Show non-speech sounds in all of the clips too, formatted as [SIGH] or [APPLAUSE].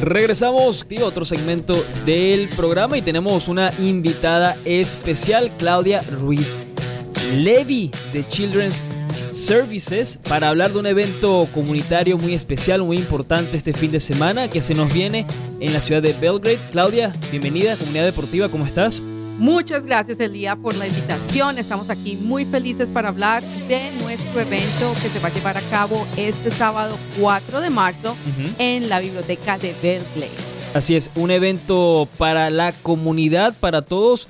Regresamos a otro segmento del programa y tenemos una invitada especial, Claudia Ruiz Levy de Children's Services para hablar de un evento comunitario muy especial, muy importante este fin de semana que se nos viene en la ciudad de Belgrade. Claudia, bienvenida Comunidad Deportiva, ¿cómo estás? Muchas gracias Elía por la invitación. Estamos aquí muy felices para hablar de nuestro evento que se va a llevar a cabo este sábado 4 de marzo en la biblioteca de Belgrade. Así es, un evento para la comunidad, para todos,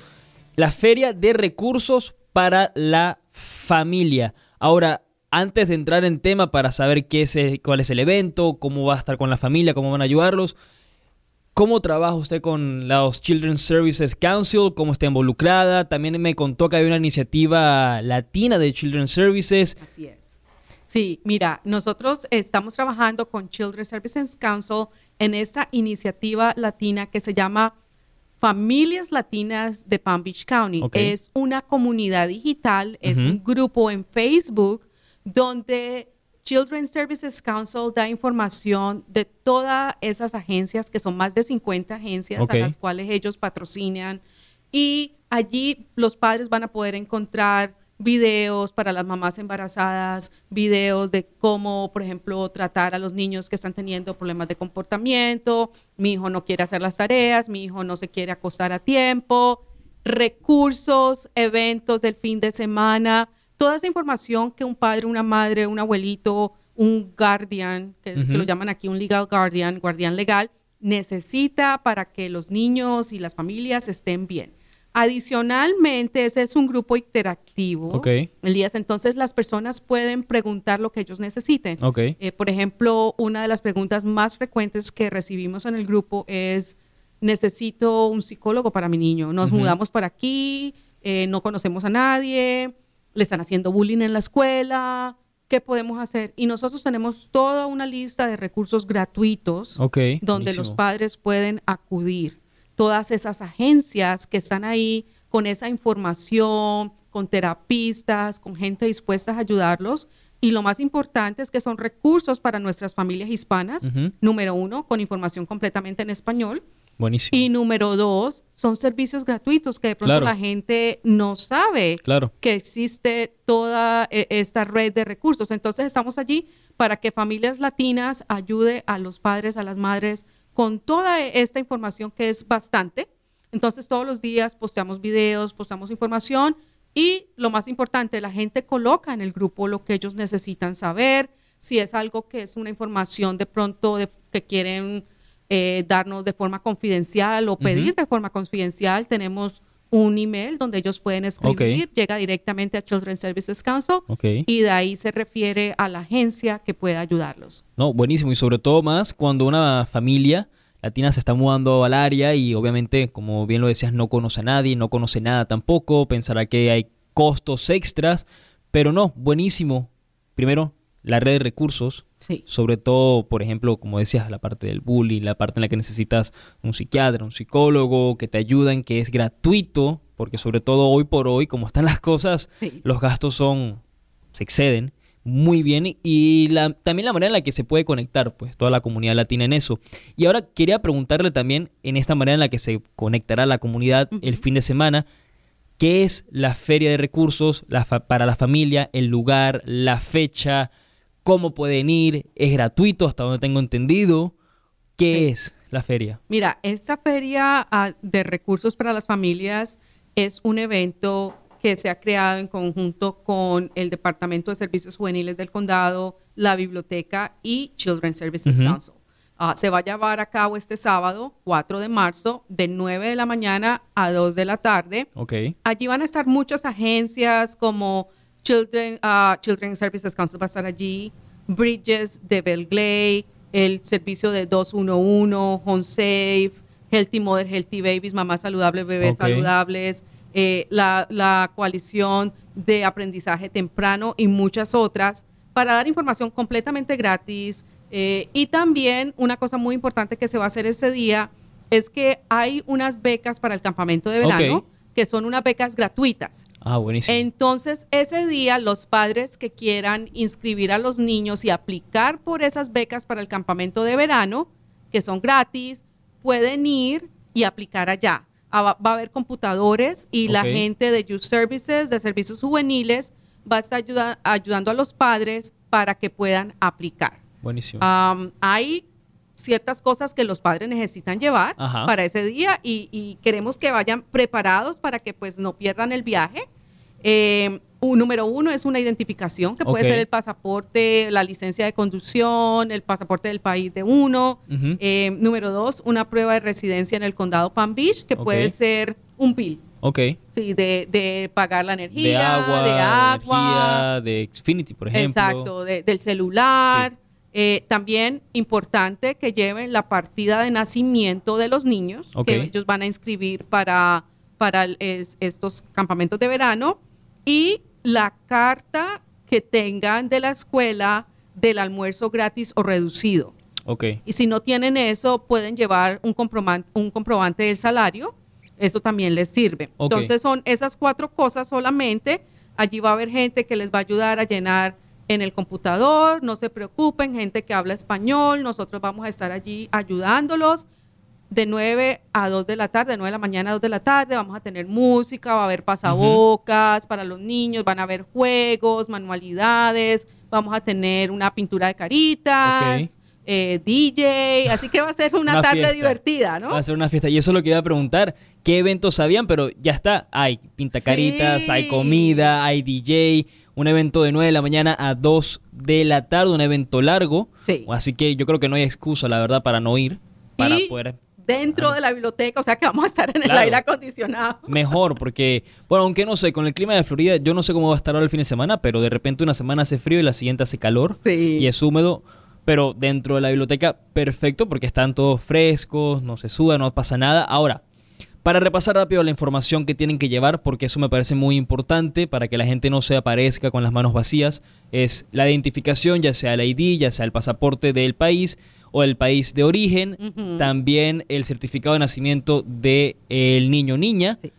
la feria de recursos para la familia. Ahora, antes de entrar en tema para saber qué es, cuál es el evento, cómo va a estar con la familia, cómo van a ayudarlos, ¿cómo trabaja usted con los Children's Services Council? ¿Cómo está involucrada? También me contó que hay una iniciativa latina de Children's Services. Así es. Sí, mira, nosotros estamos trabajando con Children's Services Council en esa iniciativa latina que se llama Familias Latinas de Palm Beach County. Es una comunidad digital, es un grupo en Facebook donde Children's Services Council da información de todas esas agencias, que son más de 50 agencias a las cuales ellos patrocinan. Y allí los padres van a poder encontrar videos para las mamás embarazadas, videos de cómo, por ejemplo, tratar a los niños que están teniendo problemas de comportamiento, mi hijo no quiere hacer las tareas, mi hijo no se quiere acostar a tiempo, recursos, eventos del fin de semana, toda esa información que un padre, una madre, un abuelito, un guardian, que, que lo llaman aquí un legal guardian, guardián legal, necesita para que los niños y las familias estén bien. Adicionalmente, ese es un grupo interactivo. Ok. Elías, entonces las personas pueden preguntar lo que ellos necesiten. Ok. Eh, por ejemplo, una de las preguntas más frecuentes que recibimos en el grupo es, necesito un psicólogo para mi niño. Nos mudamos para aquí, eh, no conocemos a nadie, le están haciendo bullying en la escuela. ¿Qué podemos hacer? Y nosotros tenemos toda una lista de recursos gratuitos donde los padres pueden acudir todas esas agencias que están ahí con esa información, con terapistas, con gente dispuesta a ayudarlos. Y lo más importante es que son recursos para nuestras familias hispanas. Número uno, con información completamente en español. Buenísimo. Y número dos, son servicios gratuitos que de pronto la gente no sabe que existe toda e, esta red de recursos. Entonces estamos allí para que familias latinas ayude a los padres, a las madres con toda esta información que es bastante. Entonces todos los días posteamos videos, posteamos información y lo más importante, la gente coloca en el grupo lo que ellos necesitan saber, si es algo que es una información de pronto que quieren eh, darnos de forma confidencial o pedir de forma confidencial, tenemos un email donde ellos pueden escribir, llega directamente a Children's Services Council y de ahí se refiere a la agencia que pueda ayudarlos. No, buenísimo. Y sobre todo más cuando una familia latina se está mudando al área y obviamente, como bien lo decías, no conoce a nadie, no conoce nada tampoco, pensará que hay costos extras, pero no, buenísimo. Primero, la red de recursos, sobre todo, por ejemplo, como decías, la parte del bullying, la parte en la que necesitas un psiquiatra, un psicólogo, que te ayudan, que es gratuito, porque sobre todo hoy por hoy, como están las cosas, los gastos son, se exceden muy bien y la, también la manera en la que se puede conectar, pues toda la comunidad latina en eso. Y ahora quería preguntarle también en esta manera en la que se conectará la comunidad el fin de semana, ¿qué es la feria de recursos para la familia, el lugar, la fecha? Cómo pueden ir, es gratuito hasta donde tengo entendido. ¿Qué es la feria? Mira, esta feria ah, de recursos para las familias es un evento que se ha creado en conjunto con el Departamento de Servicios Juveniles del Condado, la Biblioteca y Children's Services Council. Ah, se va a llevar a cabo este sábado, 4 de marzo, de 9 de la mañana a 2 de la tarde. Okay. Allí van a estar muchas agencias como Children, uh, Children Services Council va a estar allí, Bridges de Belglade, el servicio de 211, Home Safe, Healthy Mother, Healthy Babies, Mamás Saludables, Bebés Saludables, eh, la, la coalición de aprendizaje temprano y muchas otras, para dar información completamente gratis. Eh, y también una cosa muy importante que se va a hacer ese día es que hay unas becas para el campamento de verano que son unas becas gratuitas. Ah, buenísimo. Entonces, ese día los padres que quieran inscribir a los niños y aplicar por esas becas para el campamento de verano, que son gratis, pueden ir y aplicar allá. Ah, Va a haber computadores y la gente de Youth Services, de servicios juveniles, va a estar ayuda- ayudando a los padres para que puedan aplicar. Buenísimo. Am, hay ciertas cosas que los padres necesitan llevar Ajá. para ese día y, y queremos que vayan preparados para que pues no pierdan el viaje. Eh, un número uno es una identificación que puede ser el pasaporte, la licencia de conducción, el pasaporte del país de uno. Eh, número dos, una prueba de residencia en el condado Palm Beach, que puede ser un bill, ok. sí, de, de pagar la energía, De agua, de de agua, energía, de Xfinity, por ejemplo. Exacto, de- del celular. Eh, también importante que lleven la partida de nacimiento de los niños, que ellos van a inscribir para, para es- estos campamentos de verano, y la carta que tengan de la escuela del almuerzo gratis o reducido. Y si no tienen eso, pueden llevar un, comproban- un comprobante del salario. Eso también les sirve. Entonces son esas cuatro cosas solamente. Allí va a haber gente que les va a ayudar a llenar en el computador. No se preocupen, gente que habla español. Nosotros vamos a estar allí ayudándolos de 9 a 2 de la tarde, de 9 de la mañana a 2 de la tarde. Vamos a tener música, va a haber pasabocas para los niños, van a haber juegos, manualidades. Vamos a tener una pintura de caritas. Eh, DJ, así que va a ser una, Una tarde fiesta. divertida, ¿no? Va a ser una fiesta. Y eso es lo que iba a preguntar. ¿Qué eventos habían? Pero ya está. Hay pintacaritas, Sí. hay comida, hay DJ. Un evento de 9 de la mañana a 2 de la tarde. Un evento largo. Sí. Así que yo creo que no hay excusa, la verdad, para no ir. Para Y poder... Dentro de la biblioteca, o sea que vamos a estar en Claro. el aire acondicionado. Mejor, porque, bueno, aunque no sé, con el clima de Florida, yo no sé cómo va a estar ahora el fin de semana, pero de repente una semana hace frío y la siguiente hace calor. Sí. y es húmedo, pero dentro de la biblioteca perfecto porque están todos frescos, no se suda, no pasa nada. Ahora, para repasar rápido la información que tienen que llevar, porque eso me parece muy importante para que la gente no se aparezca con las manos vacías, es la identificación, ya sea el ID, ya sea el pasaporte del país o el país de origen, también el certificado de nacimiento del niño o niña Sí.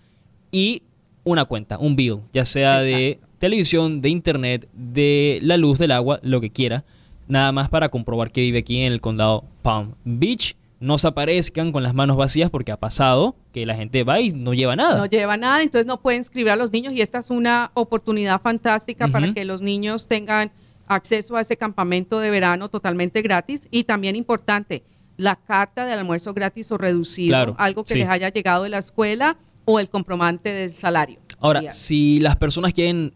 y una cuenta, un bill, ya sea de televisión, de internet, de la luz, del agua, lo que quiera. Nada más para comprobar que vive aquí en el condado Palm Beach. No se aparezcan con las manos vacías porque ha pasado que la gente va y no lleva nada. No lleva nada, entonces no pueden inscribir a los niños y esta es una oportunidad fantástica para que los niños tengan acceso a ese campamento de verano totalmente gratis y también importante, la carta del almuerzo gratis o reducido, Claro, algo que sí. les haya llegado de la escuela o el comprobante del salario. Ahora, si las personas quieren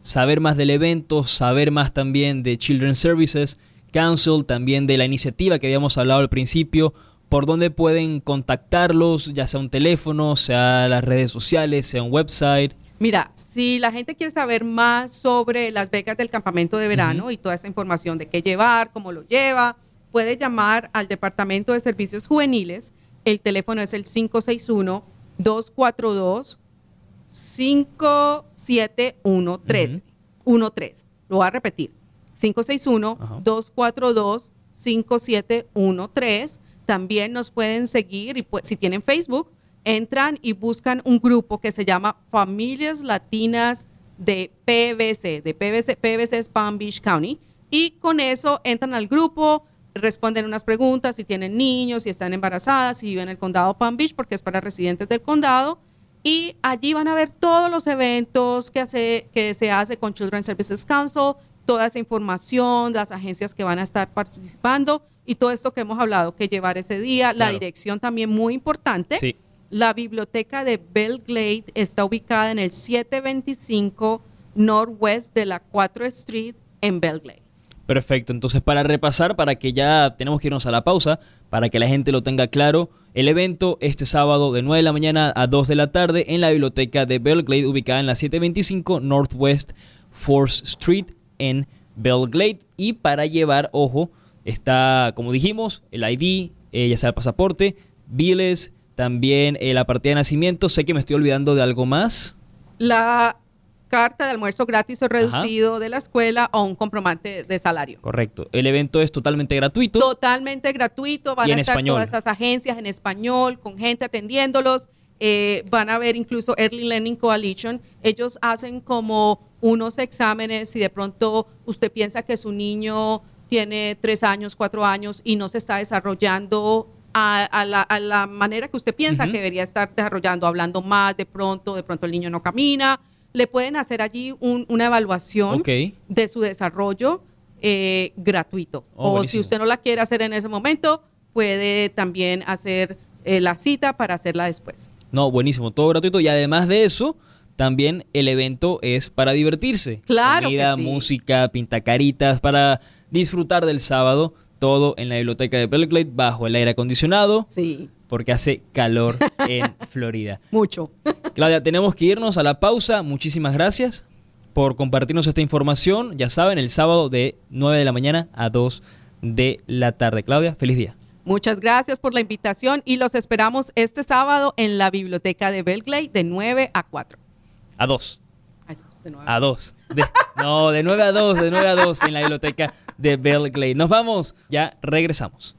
saber más del evento, saber más también de Children's Services Council, también de la iniciativa que habíamos hablado al principio, por dónde pueden contactarlos, ya sea un teléfono, sea las redes sociales, sea un website. Mira, si la gente quiere saber más sobre las becas del campamento de verano y toda esa información de qué llevar, cómo lo lleva, puede llamar al Departamento de Servicios Juveniles. El teléfono es el 561-242-5713. 13. Lo voy a repetir. 561-242-5713. También nos pueden seguir y pues, si tienen Facebook, entran y buscan un grupo que se llama Familias Latinas de PBC, de PBC, PBC es Palm Beach County. Y con eso entran al grupo, responden unas preguntas, si tienen niños, si están embarazadas, si viven en el condado Palm Beach, porque es para residentes del condado. Y allí van a ver todos los eventos que, hace, que se hace con Children's Services Council, toda esa información, las agencias que van a estar participando y todo esto que hemos hablado, que llevar ese día, la dirección también muy importante. Sí. La biblioteca de Belglade está ubicada en el 725 Northwest de la 4 Street en Belglade. Perfecto, entonces para repasar, para que ya tenemos que irnos a la pausa, para que la gente lo tenga claro, el evento este sábado de 9 de la mañana a 2 de la tarde en la biblioteca de Belglade, ubicada en la 725 Northwest 4th Street en Belglade. Y para llevar, ojo, está, como dijimos, el ID, eh, ya sea el pasaporte, biles, también eh, la partida de nacimiento. Sé que me estoy olvidando de algo más. La carta de almuerzo gratis o reducido de la escuela o un comprobante de salario. Correcto, el evento es totalmente gratuito. Totalmente gratuito, van Y a en estar español. todas esas agencias en español, con gente atendiéndolos. Eh, van a ver incluso Early Learning Coalition. Ellos hacen como unos exámenes si de pronto usted piensa que su niño tiene tres años, cuatro años y no se está desarrollando a, a la, a la manera que usted piensa que debería estar desarrollando, hablando más de pronto, de pronto el niño no camina, le pueden hacer allí un- una evaluación de su desarrollo eh, gratuito. Oh, o si usted no la quiere hacer en ese momento, puede también hacer eh, la cita para hacerla después. No, buenísimo, todo gratuito. Y además de eso, también el evento es para divertirse. Claro Comida, que sí. música, pintacaritas, para disfrutar del sábado. Todo en la biblioteca de Belgrade bajo el aire acondicionado, Sí, porque hace calor [LAUGHS] en Florida. mucho. Claudia, tenemos que irnos a la pausa. Muchísimas gracias por compartirnos esta información. Ya saben, el sábado de 9 de la mañana a 2 de la tarde. Claudia, feliz día. Muchas gracias por la invitación y los esperamos este sábado en la biblioteca de Belglade de 9 a 4. A 2. Ay, de nuevo. A 2. no, de 9 a 2, de 9 a 2 en la biblioteca de Belglade. Nos vamos, ya regresamos.